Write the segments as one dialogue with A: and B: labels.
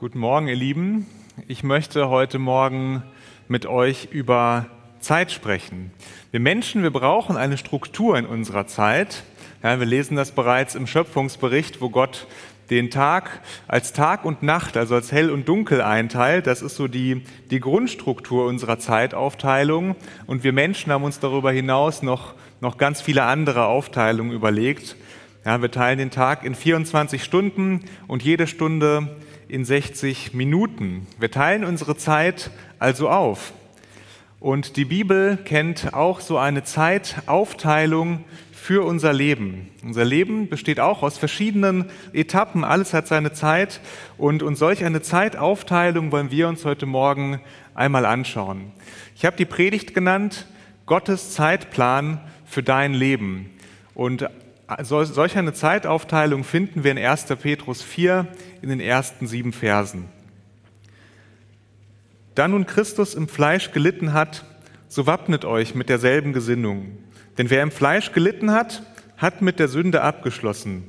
A: Guten Morgen, ihr Lieben. Ich möchte heute Morgen mit euch über Zeit sprechen. Wir Menschen, wir brauchen eine Struktur in unserer Zeit. Ja, wir lesen das bereits im Schöpfungsbericht, wo Gott den Tag als Tag und Nacht, also als hell und dunkel einteilt. Das ist so die, die Grundstruktur unserer Zeitaufteilung. Und wir Menschen haben uns darüber hinaus noch, noch ganz viele andere Aufteilungen überlegt. Ja, wir teilen den Tag in 24 Stunden und jede Stunde in 60 Minuten. Wir teilen unsere Zeit also auf. Und die Bibel kennt auch so eine Zeitaufteilung für unser Leben. Unser Leben besteht auch aus verschiedenen Etappen. Alles hat seine Zeit. Und, und solch eine Zeitaufteilung wollen wir uns heute Morgen einmal anschauen. Ich habe die Predigt genannt, Gottes Zeitplan für dein Leben. Und solch eine Zeitaufteilung finden wir in 1. Petrus 4 in den ersten sieben Versen. Da nun Christus im Fleisch gelitten hat, so wappnet euch mit derselben Gesinnung. Denn wer im Fleisch gelitten hat, hat mit der Sünde abgeschlossen.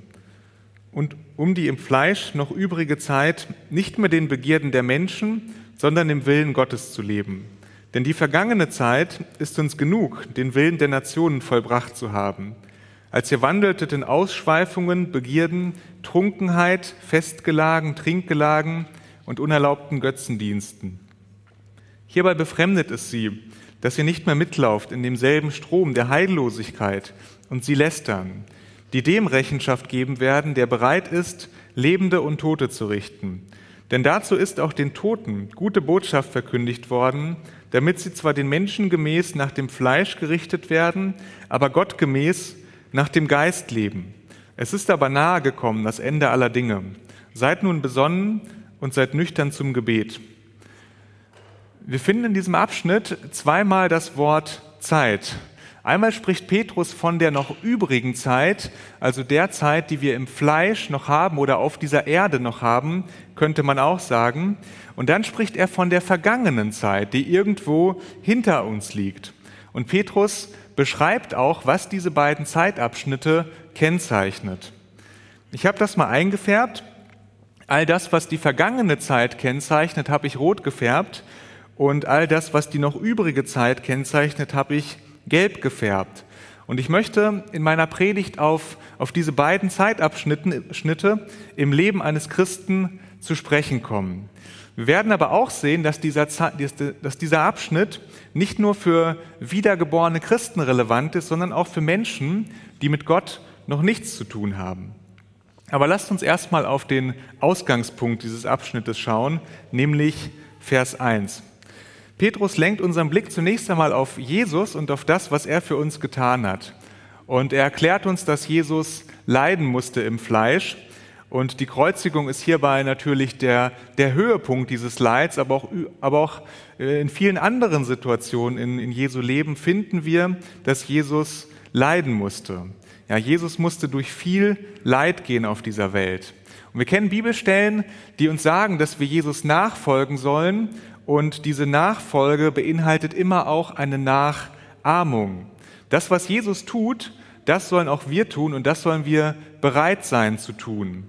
A: Und um die im Fleisch noch übrige Zeit nicht mehr den Begierden der Menschen, sondern im Willen Gottes zu leben. Denn die vergangene Zeit ist uns genug, den Willen der Nationen vollbracht zu haben als ihr wandeltet in Ausschweifungen, Begierden, Trunkenheit, Festgelagen, Trinkgelagen und unerlaubten Götzendiensten. Hierbei befremdet es sie, dass ihr nicht mehr mitlauft in demselben Strom der Heillosigkeit und sie lästern, die dem Rechenschaft geben werden, der bereit ist, Lebende und Tote zu richten. Denn dazu ist auch den Toten gute Botschaft verkündigt worden, damit sie zwar den Menschen gemäß nach dem Fleisch gerichtet werden, aber Gott gemäß nach dem Geist leben. Es ist aber nahe gekommen, das Ende aller Dinge. Seid nun besonnen und seid nüchtern zum Gebet. Wir finden in diesem Abschnitt zweimal das Wort Zeit. Einmal spricht Petrus von der noch übrigen Zeit, also der Zeit, die wir im Fleisch noch haben oder auf dieser Erde noch haben, könnte man auch sagen. Und dann spricht er von der vergangenen Zeit, die irgendwo hinter uns liegt. Und Petrus beschreibt auch, was diese beiden Zeitabschnitte kennzeichnet. Ich habe das mal eingefärbt. All das, was die vergangene Zeit kennzeichnet, habe ich rot gefärbt und all das, was die noch übrige Zeit kennzeichnet, habe ich gelb gefärbt. Und ich möchte in meiner Predigt auf, auf diese beiden Zeitabschnitte im Leben eines Christen zu sprechen kommen. Wir werden aber auch sehen, dass dieser, dass dieser Abschnitt nicht nur für wiedergeborene Christen relevant ist, sondern auch für Menschen, die mit Gott noch nichts zu tun haben. Aber lasst uns erstmal auf den Ausgangspunkt dieses Abschnittes schauen, nämlich Vers 1. Petrus lenkt unseren Blick zunächst einmal auf Jesus und auf das, was er für uns getan hat. Und er erklärt uns, dass Jesus leiden musste im Fleisch und die Kreuzigung ist hierbei natürlich der, der Höhepunkt dieses Leids, aber auch, aber auch äh, in vielen anderen Situationen in, in Jesu Leben finden wir, dass Jesus leiden musste. Ja, Jesus musste durch viel Leid gehen auf dieser Welt. Und wir kennen Bibelstellen, die uns sagen, dass wir Jesus nachfolgen sollen. Und diese Nachfolge beinhaltet immer auch eine Nachahmung. Das, was Jesus tut, das sollen auch wir tun und das sollen wir bereit sein zu tun.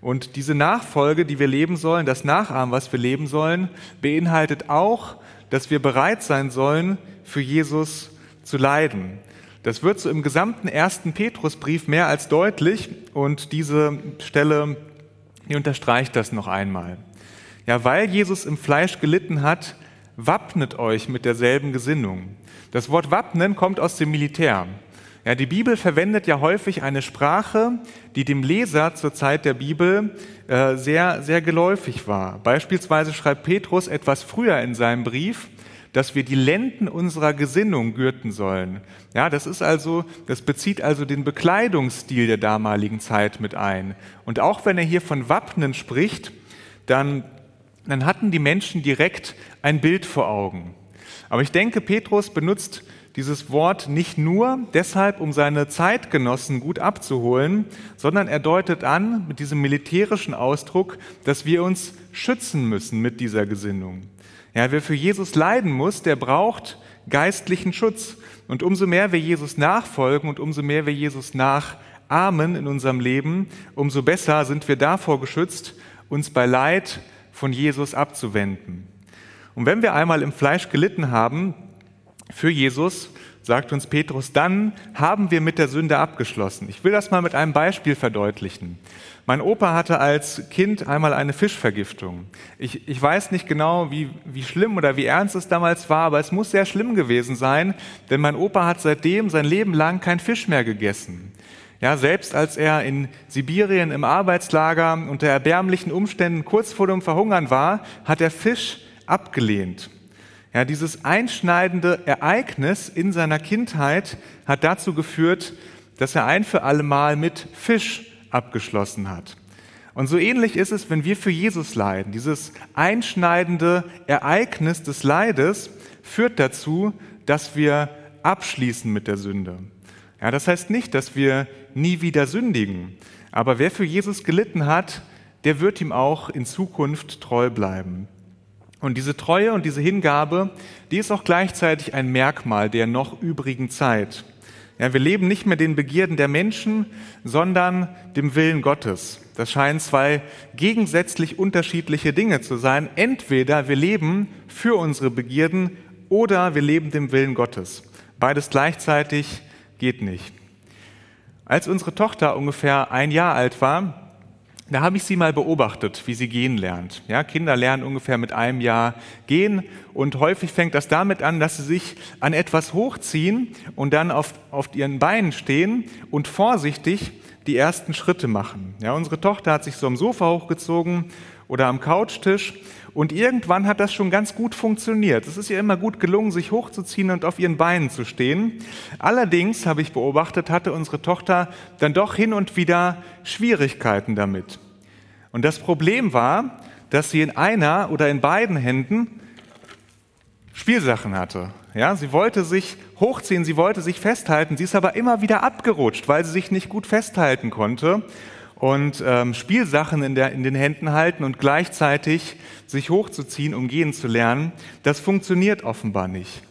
A: Und diese Nachfolge, die wir leben sollen, das Nachahmen, was wir leben sollen, beinhaltet auch, dass wir bereit sein sollen, für Jesus zu leiden. Das wird so im gesamten ersten Petrusbrief mehr als deutlich und diese Stelle die unterstreicht das noch einmal. Ja, weil Jesus im Fleisch gelitten hat, wappnet euch mit derselben Gesinnung. Das Wort wappnen kommt aus dem Militär. Ja, die Bibel verwendet ja häufig eine Sprache, die dem Leser zur Zeit der Bibel äh, sehr, sehr geläufig war. Beispielsweise schreibt Petrus etwas früher in seinem Brief, dass wir die Lenden unserer Gesinnung gürten sollen. Ja, das ist also, das bezieht also den Bekleidungsstil der damaligen Zeit mit ein. Und auch wenn er hier von Wappnen spricht, dann, dann hatten die Menschen direkt ein Bild vor Augen. Aber ich denke, Petrus benutzt dieses Wort nicht nur deshalb, um seine Zeitgenossen gut abzuholen, sondern er deutet an mit diesem militärischen Ausdruck, dass wir uns schützen müssen mit dieser Gesinnung. Ja, wer für Jesus leiden muss, der braucht geistlichen Schutz. Und umso mehr wir Jesus nachfolgen und umso mehr wir Jesus nachahmen in unserem Leben, umso besser sind wir davor geschützt, uns bei Leid von Jesus abzuwenden. Und wenn wir einmal im Fleisch gelitten haben für Jesus, sagt uns Petrus, dann haben wir mit der Sünde abgeschlossen. Ich will das mal mit einem Beispiel verdeutlichen. Mein Opa hatte als Kind einmal eine Fischvergiftung. Ich, ich weiß nicht genau, wie, wie schlimm oder wie ernst es damals war, aber es muss sehr schlimm gewesen sein, denn mein Opa hat seitdem sein Leben lang kein Fisch mehr gegessen. Ja, selbst als er in Sibirien im Arbeitslager unter erbärmlichen Umständen kurz vor dem Verhungern war, hat er Fisch abgelehnt. Ja, dieses einschneidende Ereignis in seiner Kindheit hat dazu geführt, dass er ein für alle Mal mit Fisch abgeschlossen hat. Und so ähnlich ist es, wenn wir für Jesus leiden. Dieses einschneidende Ereignis des Leides führt dazu, dass wir abschließen mit der Sünde. Ja, das heißt nicht, dass wir nie wieder sündigen. Aber wer für Jesus gelitten hat, der wird ihm auch in Zukunft treu bleiben. Und diese Treue und diese Hingabe, die ist auch gleichzeitig ein Merkmal der noch übrigen Zeit. Ja, wir leben nicht mehr den Begierden der Menschen, sondern dem Willen Gottes. Das scheinen zwei gegensätzlich unterschiedliche Dinge zu sein. Entweder wir leben für unsere Begierden oder wir leben dem Willen Gottes. Beides gleichzeitig geht nicht. Als unsere Tochter ungefähr ein Jahr alt war, da habe ich sie mal beobachtet, wie sie gehen lernt. Ja, Kinder lernen ungefähr mit einem Jahr gehen und häufig fängt das damit an, dass sie sich an etwas hochziehen und dann auf, auf ihren Beinen stehen und vorsichtig die ersten Schritte machen. Ja, unsere Tochter hat sich so am Sofa hochgezogen oder am Couchtisch und irgendwann hat das schon ganz gut funktioniert. Es ist ihr immer gut gelungen, sich hochzuziehen und auf ihren Beinen zu stehen. Allerdings, habe ich beobachtet, hatte unsere Tochter dann doch hin und wieder Schwierigkeiten damit. Und das Problem war, dass sie in einer oder in beiden Händen Spielsachen hatte. Ja, sie wollte sich hochziehen, sie wollte sich festhalten, sie ist aber immer wieder abgerutscht, weil sie sich nicht gut festhalten konnte und ähm, Spielsachen in, der, in den Händen halten und gleichzeitig sich hochzuziehen, um gehen zu lernen, das funktioniert offenbar nicht.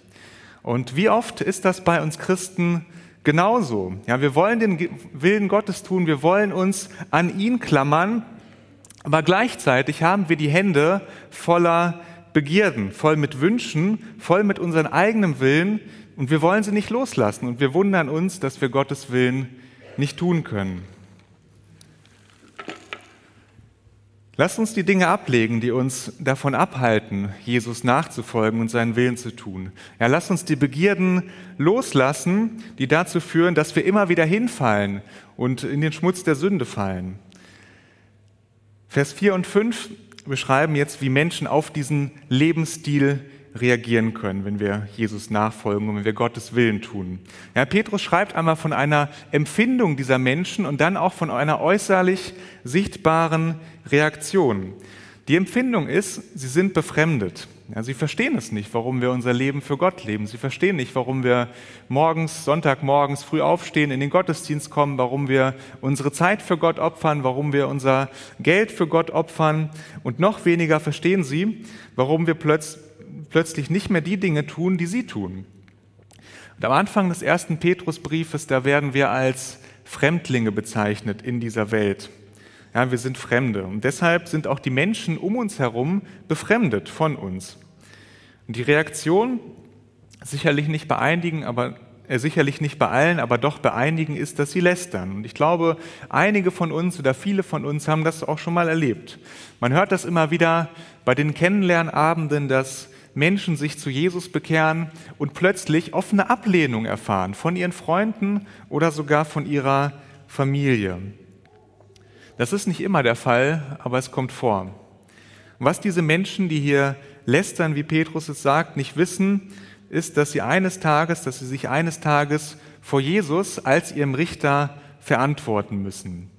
A: Und wie oft ist das bei uns Christen genauso? Ja, wir wollen den Willen Gottes tun, wir wollen uns an ihn klammern, aber gleichzeitig haben wir die Hände voller Begierden, voll mit Wünschen, voll mit unserem eigenen Willen und wir wollen sie nicht loslassen und wir wundern uns, dass wir Gottes Willen nicht tun können. Lasst uns die Dinge ablegen, die uns davon abhalten, Jesus nachzufolgen und seinen Willen zu tun. Ja, lasst uns die Begierden loslassen, die dazu führen, dass wir immer wieder hinfallen und in den Schmutz der Sünde fallen. Vers 4 und 5 beschreiben jetzt, wie Menschen auf diesen Lebensstil reagieren können, wenn wir Jesus nachfolgen und wenn wir Gottes Willen tun. Ja, Petrus schreibt einmal von einer Empfindung dieser Menschen und dann auch von einer äußerlich sichtbaren Reaktion. Die Empfindung ist, sie sind befremdet. Ja, sie verstehen es nicht, warum wir unser Leben für Gott leben. Sie verstehen nicht, warum wir morgens, Sonntagmorgens früh aufstehen, in den Gottesdienst kommen, warum wir unsere Zeit für Gott opfern, warum wir unser Geld für Gott opfern. Und noch weniger verstehen sie, warum wir plötzlich plötzlich nicht mehr die Dinge tun, die sie tun. Und am Anfang des ersten Petrusbriefes, da werden wir als Fremdlinge bezeichnet in dieser Welt. Ja, wir sind Fremde. Und deshalb sind auch die Menschen um uns herum befremdet von uns. Und die Reaktion, sicherlich nicht bei einigen, aber äh, sicherlich nicht bei allen, aber doch bei einigen ist, dass sie lästern. Und ich glaube, einige von uns oder viele von uns haben das auch schon mal erlebt. Man hört das immer wieder bei den Kennenlernabenden, dass Menschen sich zu Jesus bekehren und plötzlich offene Ablehnung erfahren von ihren Freunden oder sogar von ihrer Familie. Das ist nicht immer der Fall, aber es kommt vor. was diese Menschen, die hier lästern, wie Petrus es sagt, nicht wissen, ist, dass sie eines Tages, dass sie sich eines Tages vor Jesus als ihrem Richter verantworten müssen.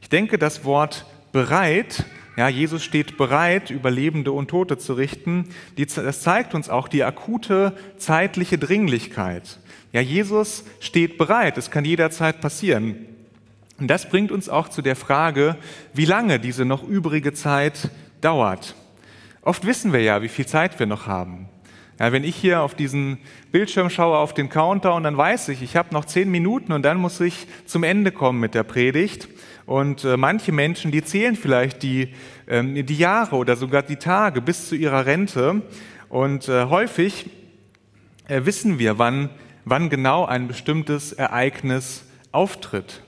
A: Ich denke, das Wort bereit ja, Jesus steht bereit, Überlebende und Tote zu richten. das zeigt uns auch die akute zeitliche Dringlichkeit. Ja, Jesus steht bereit. Es kann jederzeit passieren. Und das bringt uns auch zu der Frage, wie lange diese noch übrige Zeit dauert. Oft wissen wir ja, wie viel Zeit wir noch haben. Ja, wenn ich hier auf diesen Bildschirm schaue, auf den Countdown, dann weiß ich, ich habe noch zehn Minuten und dann muss ich zum Ende kommen mit der Predigt. Und äh, manche Menschen, die zählen vielleicht die, ähm, die Jahre oder sogar die Tage bis zu ihrer Rente. Und äh, häufig äh, wissen wir, wann, wann genau ein bestimmtes Ereignis auftritt.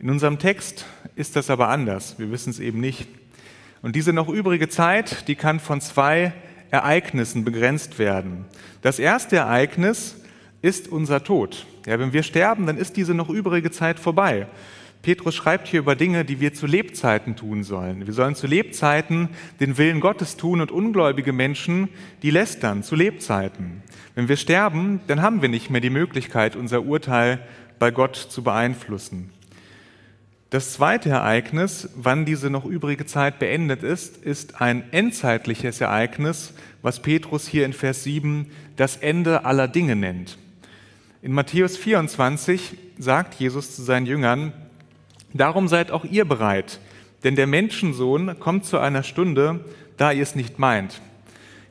A: In unserem Text ist das aber anders. Wir wissen es eben nicht. Und diese noch übrige Zeit, die kann von zwei Ereignissen begrenzt werden. Das erste Ereignis ist unser Tod. Ja, wenn wir sterben, dann ist diese noch übrige Zeit vorbei. Petrus schreibt hier über Dinge, die wir zu Lebzeiten tun sollen. Wir sollen zu Lebzeiten den Willen Gottes tun und ungläubige Menschen, die lästern, zu Lebzeiten. Wenn wir sterben, dann haben wir nicht mehr die Möglichkeit, unser Urteil bei Gott zu beeinflussen. Das zweite Ereignis, wann diese noch übrige Zeit beendet ist, ist ein endzeitliches Ereignis, was Petrus hier in Vers 7 das Ende aller Dinge nennt. In Matthäus 24 sagt Jesus zu seinen Jüngern, Darum seid auch ihr bereit, denn der Menschensohn kommt zu einer Stunde, da ihr es nicht meint.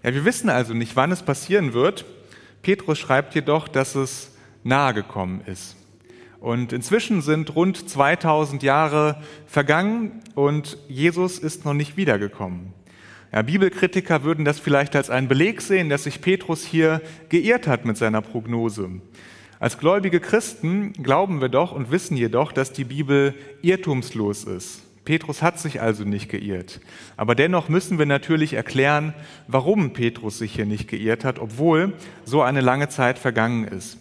A: Ja, wir wissen also nicht, wann es passieren wird. Petrus schreibt jedoch, dass es nahe gekommen ist. Und inzwischen sind rund 2000 Jahre vergangen und Jesus ist noch nicht wiedergekommen. Ja, Bibelkritiker würden das vielleicht als einen Beleg sehen, dass sich Petrus hier geirrt hat mit seiner Prognose. Als gläubige Christen glauben wir doch und wissen jedoch, dass die Bibel irrtumslos ist. Petrus hat sich also nicht geirrt. Aber dennoch müssen wir natürlich erklären, warum Petrus sich hier nicht geirrt hat, obwohl so eine lange Zeit vergangen ist.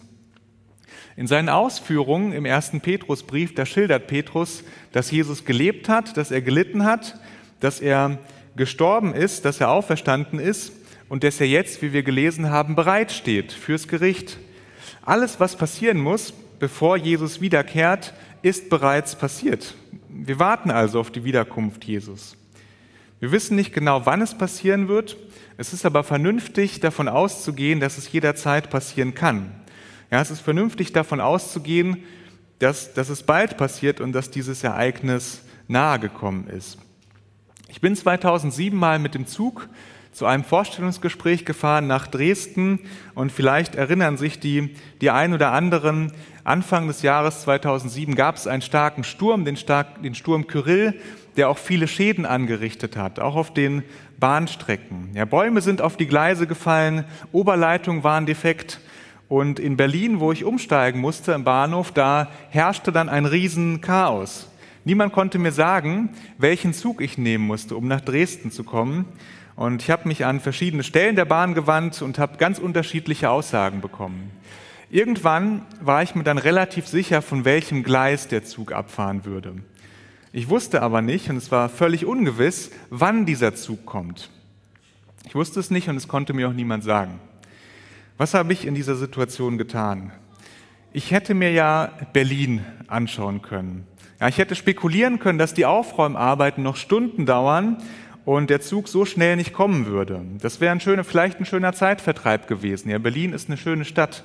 A: In seinen Ausführungen im ersten Petrusbrief, da schildert Petrus, dass Jesus gelebt hat, dass er gelitten hat, dass er gestorben ist, dass er auferstanden ist und dass er jetzt, wie wir gelesen haben, bereitsteht fürs Gericht. Alles, was passieren muss, bevor Jesus wiederkehrt, ist bereits passiert. Wir warten also auf die Wiederkunft Jesus. Wir wissen nicht genau, wann es passieren wird. Es ist aber vernünftig, davon auszugehen, dass es jederzeit passieren kann. Ja, es ist vernünftig davon auszugehen, dass, dass es bald passiert und dass dieses Ereignis nahe gekommen ist. Ich bin 2007 mal mit dem Zug zu einem Vorstellungsgespräch gefahren nach Dresden und vielleicht erinnern sich die, die ein oder anderen, Anfang des Jahres 2007 gab es einen starken Sturm, den, stark, den Sturm Kyrill, der auch viele Schäden angerichtet hat, auch auf den Bahnstrecken. Ja, Bäume sind auf die Gleise gefallen, Oberleitungen waren defekt und in Berlin, wo ich umsteigen musste im Bahnhof, da herrschte dann ein Riesenchaos. Niemand konnte mir sagen, welchen Zug ich nehmen musste, um nach Dresden zu kommen. Und ich habe mich an verschiedene Stellen der Bahn gewandt und habe ganz unterschiedliche Aussagen bekommen. Irgendwann war ich mir dann relativ sicher, von welchem Gleis der Zug abfahren würde. Ich wusste aber nicht, und es war völlig ungewiss, wann dieser Zug kommt. Ich wusste es nicht und es konnte mir auch niemand sagen. Was habe ich in dieser Situation getan? Ich hätte mir ja Berlin anschauen können. Ja, ich hätte spekulieren können, dass die Aufräumarbeiten noch Stunden dauern und der Zug so schnell nicht kommen würde. Das wäre ein schöner, vielleicht ein schöner Zeitvertreib gewesen. Ja, Berlin ist eine schöne Stadt.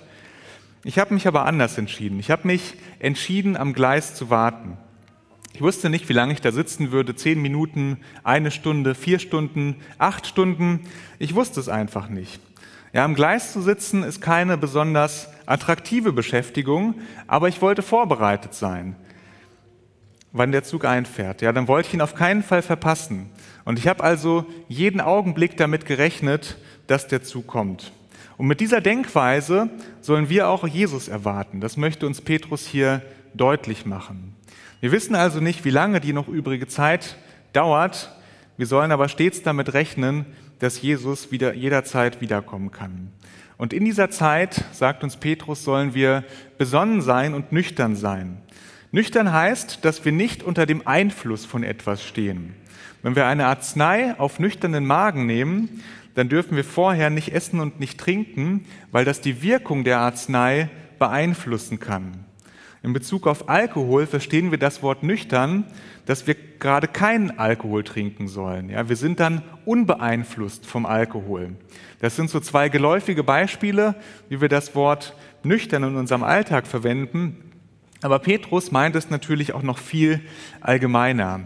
A: Ich habe mich aber anders entschieden. Ich habe mich entschieden, am Gleis zu warten. Ich wusste nicht, wie lange ich da sitzen würde. Zehn Minuten, eine Stunde, vier Stunden, acht Stunden. Ich wusste es einfach nicht. Ja, am Gleis zu sitzen ist keine besonders attraktive Beschäftigung, aber ich wollte vorbereitet sein, wann der Zug einfährt. Ja, dann wollte ich ihn auf keinen Fall verpassen. Und ich habe also jeden Augenblick damit gerechnet, dass der Zug kommt. Und mit dieser Denkweise sollen wir auch Jesus erwarten. Das möchte uns Petrus hier deutlich machen. Wir wissen also nicht, wie lange die noch übrige Zeit dauert. Wir sollen aber stets damit rechnen, dass Jesus wieder, jederzeit wiederkommen kann. Und in dieser Zeit, sagt uns Petrus, sollen wir besonnen sein und nüchtern sein. Nüchtern heißt, dass wir nicht unter dem Einfluss von etwas stehen. Wenn wir eine Arznei auf nüchternen Magen nehmen, dann dürfen wir vorher nicht essen und nicht trinken, weil das die Wirkung der Arznei beeinflussen kann. In Bezug auf Alkohol verstehen wir das Wort nüchtern, dass wir gerade keinen Alkohol trinken sollen. Ja, wir sind dann unbeeinflusst vom Alkohol. Das sind so zwei geläufige Beispiele, wie wir das Wort nüchtern in unserem Alltag verwenden. Aber Petrus meint es natürlich auch noch viel allgemeiner.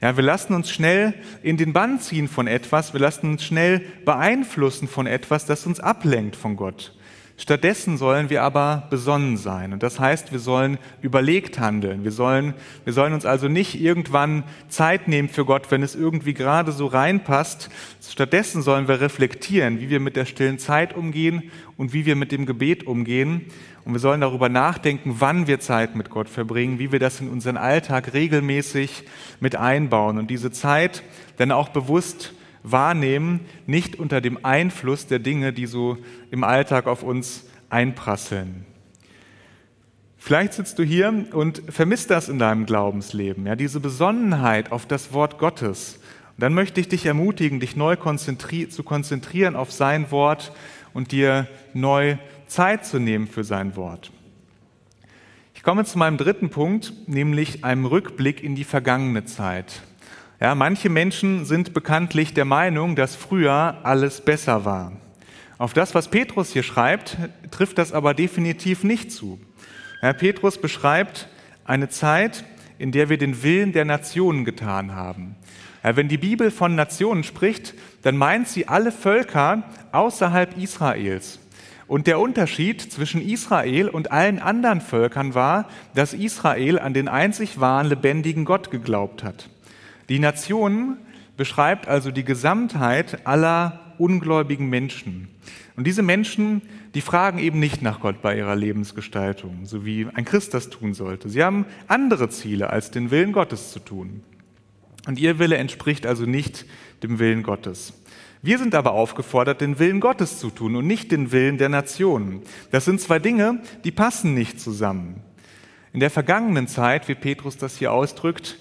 A: Ja, wir lassen uns schnell in den Bann ziehen von etwas, wir lassen uns schnell beeinflussen von etwas, das uns ablenkt von Gott. Stattdessen sollen wir aber besonnen sein. Und das heißt, wir sollen überlegt handeln. Wir sollen, wir sollen uns also nicht irgendwann Zeit nehmen für Gott, wenn es irgendwie gerade so reinpasst. Stattdessen sollen wir reflektieren, wie wir mit der stillen Zeit umgehen und wie wir mit dem Gebet umgehen. Und wir sollen darüber nachdenken, wann wir Zeit mit Gott verbringen, wie wir das in unseren Alltag regelmäßig mit einbauen und diese Zeit dann auch bewusst wahrnehmen, nicht unter dem Einfluss der Dinge, die so im Alltag auf uns einprasseln. Vielleicht sitzt du hier und vermisst das in deinem Glaubensleben, ja, diese Besonnenheit auf das Wort Gottes. Und dann möchte ich dich ermutigen, dich neu konzentri zu konzentrieren auf sein Wort und dir neu Zeit zu nehmen für sein Wort. Ich komme zu meinem dritten Punkt, nämlich einem Rückblick in die vergangene Zeit. Ja, manche Menschen sind bekanntlich der Meinung, dass früher alles besser war. Auf das, was Petrus hier schreibt, trifft das aber definitiv nicht zu. Ja, Petrus beschreibt eine Zeit, in der wir den Willen der Nationen getan haben. Ja, wenn die Bibel von Nationen spricht, dann meint sie alle Völker außerhalb Israels. Und der Unterschied zwischen Israel und allen anderen Völkern war, dass Israel an den einzig wahren, lebendigen Gott geglaubt hat. Die Nation beschreibt also die Gesamtheit aller ungläubigen Menschen. Und diese Menschen, die fragen eben nicht nach Gott bei ihrer Lebensgestaltung, so wie ein Christ das tun sollte. Sie haben andere Ziele, als den Willen Gottes zu tun. Und ihr Wille entspricht also nicht dem Willen Gottes. Wir sind aber aufgefordert, den Willen Gottes zu tun und nicht den Willen der Nationen. Das sind zwei Dinge, die passen nicht zusammen. In der vergangenen Zeit, wie Petrus das hier ausdrückt,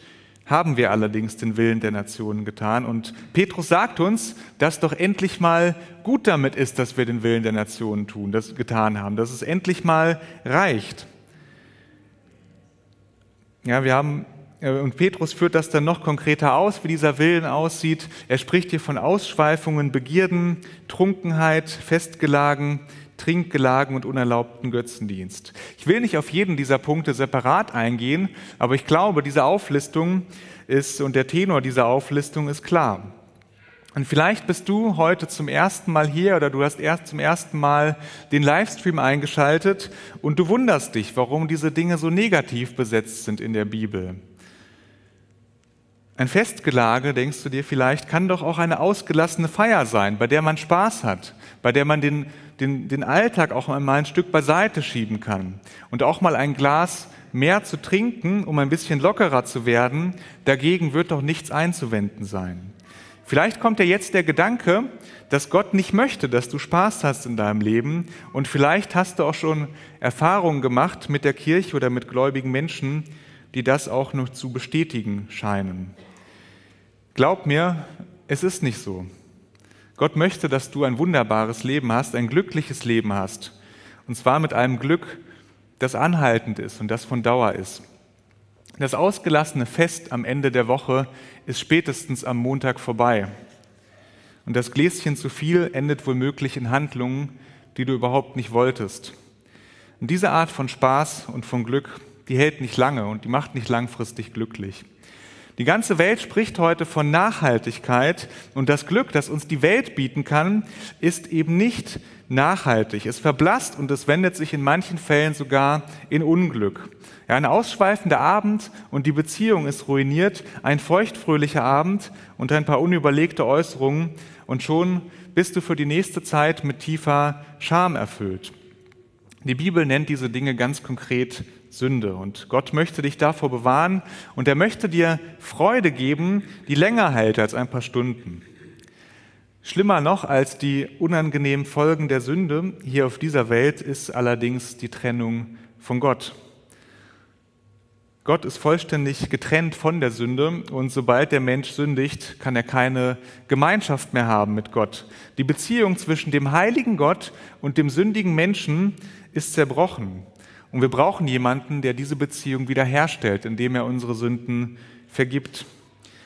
A: haben wir allerdings den Willen der Nationen getan. Und Petrus sagt uns, dass doch endlich mal gut damit ist, dass wir den Willen der Nationen tun, das getan haben, dass es endlich mal reicht. Ja, wir haben äh, und Petrus führt das dann noch konkreter aus, wie dieser Willen aussieht. Er spricht hier von Ausschweifungen, Begierden, Trunkenheit, Festgelagen, Trinkgelagen und unerlaubten Götzendienst. Ich will nicht auf jeden dieser Punkte separat eingehen, aber ich glaube, diese Auflistung ist und der Tenor dieser Auflistung ist klar. Und vielleicht bist du heute zum ersten Mal hier oder du hast erst zum ersten Mal den Livestream eingeschaltet und du wunderst dich, warum diese Dinge so negativ besetzt sind in der Bibel. Ein Festgelage, denkst du dir vielleicht, kann doch auch eine ausgelassene Feier sein, bei der man Spaß hat, bei der man den, den, den Alltag auch mal ein Stück beiseite schieben kann und auch mal ein Glas mehr zu trinken, um ein bisschen lockerer zu werden, dagegen wird doch nichts einzuwenden sein. Vielleicht kommt dir jetzt der Gedanke, dass Gott nicht möchte, dass du Spaß hast in deinem Leben und vielleicht hast du auch schon Erfahrungen gemacht mit der Kirche oder mit gläubigen Menschen, die das auch noch zu bestätigen scheinen. Glaub mir, es ist nicht so. Gott möchte, dass du ein wunderbares Leben hast, ein glückliches Leben hast. Und zwar mit einem Glück, das anhaltend ist und das von Dauer ist. Das ausgelassene Fest am Ende der Woche ist spätestens am Montag vorbei. Und das Gläschen zu viel endet womöglich in Handlungen, die du überhaupt nicht wolltest. Und diese Art von Spaß und von Glück, die hält nicht lange und die macht nicht langfristig glücklich. Die ganze Welt spricht heute von Nachhaltigkeit und das Glück, das uns die Welt bieten kann, ist eben nicht nachhaltig. Es verblasst und es wendet sich in manchen Fällen sogar in Unglück. Ja, ein ausschweifender Abend und die Beziehung ist ruiniert, ein feuchtfröhlicher Abend und ein paar unüberlegte Äußerungen und schon bist du für die nächste Zeit mit tiefer Scham erfüllt. Die Bibel nennt diese Dinge ganz konkret Sünde. Und Gott möchte dich davor bewahren und er möchte dir Freude geben, die länger hält als ein paar Stunden. Schlimmer noch als die unangenehmen Folgen der Sünde hier auf dieser Welt ist allerdings die Trennung von Gott. Gott ist vollständig getrennt von der Sünde und sobald der Mensch sündigt, kann er keine Gemeinschaft mehr haben mit Gott. Die Beziehung zwischen dem heiligen Gott und dem sündigen Menschen ist zerbrochen. Und wir brauchen jemanden, der diese Beziehung wiederherstellt, indem er unsere Sünden vergibt.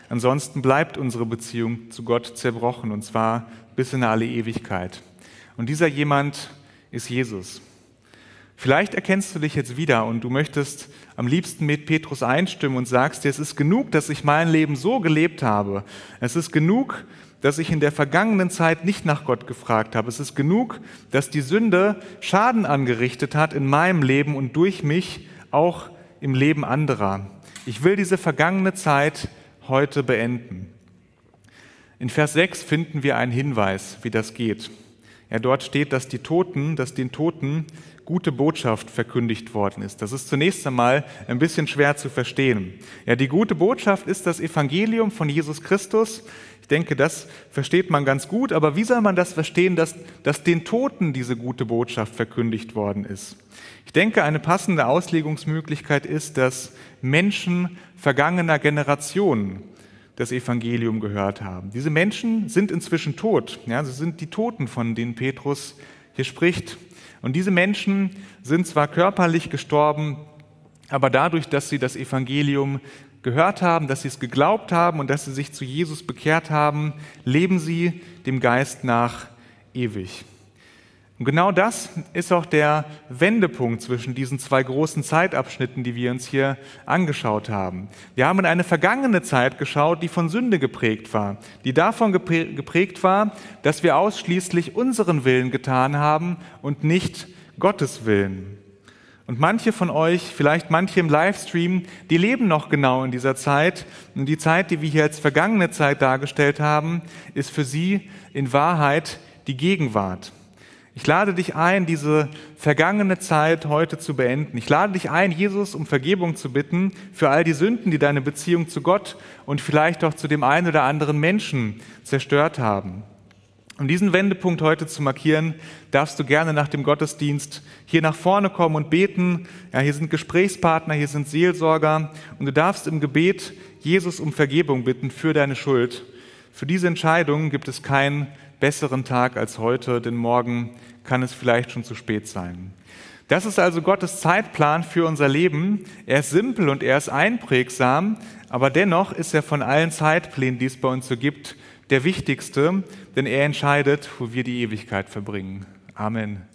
A: Ansonsten bleibt unsere Beziehung zu Gott zerbrochen, und zwar bis in alle Ewigkeit. Und dieser jemand ist Jesus. Vielleicht erkennst du dich jetzt wieder und du möchtest am liebsten mit Petrus einstimmen und sagst dir, es ist genug, dass ich mein Leben so gelebt habe. Es ist genug, dass ich in der vergangenen Zeit nicht nach Gott gefragt habe. Es ist genug, dass die Sünde Schaden angerichtet hat in meinem Leben und durch mich auch im Leben anderer. Ich will diese vergangene Zeit heute beenden. In Vers 6 finden wir einen Hinweis, wie das geht. Ja, dort steht, dass die Toten, dass den Toten gute Botschaft verkündigt worden ist. Das ist zunächst einmal ein bisschen schwer zu verstehen. Ja, die gute Botschaft ist das Evangelium von Jesus Christus. Ich denke, das versteht man ganz gut, aber wie soll man das verstehen, dass, dass den Toten diese gute Botschaft verkündigt worden ist? Ich denke, eine passende Auslegungsmöglichkeit ist, dass Menschen vergangener Generationen das Evangelium gehört haben. Diese Menschen sind inzwischen tot. Ja, sie sind die Toten, von denen Petrus hier spricht. Und diese Menschen sind zwar körperlich gestorben, aber dadurch, dass sie das Evangelium gehört haben, dass sie es geglaubt haben und dass sie sich zu Jesus bekehrt haben, leben sie dem Geist nach ewig. Und genau das ist auch der Wendepunkt zwischen diesen zwei großen Zeitabschnitten, die wir uns hier angeschaut haben. Wir haben in eine vergangene Zeit geschaut, die von Sünde geprägt war, die davon geprägt war, dass wir ausschließlich unseren Willen getan haben und nicht Gottes Willen. Und manche von euch, vielleicht manche im Livestream, die leben noch genau in dieser Zeit. Und die Zeit, die wir hier als vergangene Zeit dargestellt haben, ist für sie in Wahrheit die Gegenwart. Ich lade dich ein, diese vergangene Zeit heute zu beenden. Ich lade dich ein, Jesus um Vergebung zu bitten für all die Sünden, die deine Beziehung zu Gott und vielleicht auch zu dem einen oder anderen Menschen zerstört haben. Um diesen Wendepunkt heute zu markieren, darfst du gerne nach dem Gottesdienst hier nach vorne kommen und beten. Ja, hier sind Gesprächspartner, hier sind Seelsorger und du darfst im Gebet Jesus um Vergebung bitten für deine Schuld. Für diese Entscheidung gibt es keinen besseren Tag als heute, denn morgen kann es vielleicht schon zu spät sein. Das ist also Gottes Zeitplan für unser Leben. Er ist simpel und er ist einprägsam, aber dennoch ist er von allen Zeitplänen, die es bei uns so gibt, der wichtigste, denn er entscheidet, wo wir die Ewigkeit verbringen. Amen.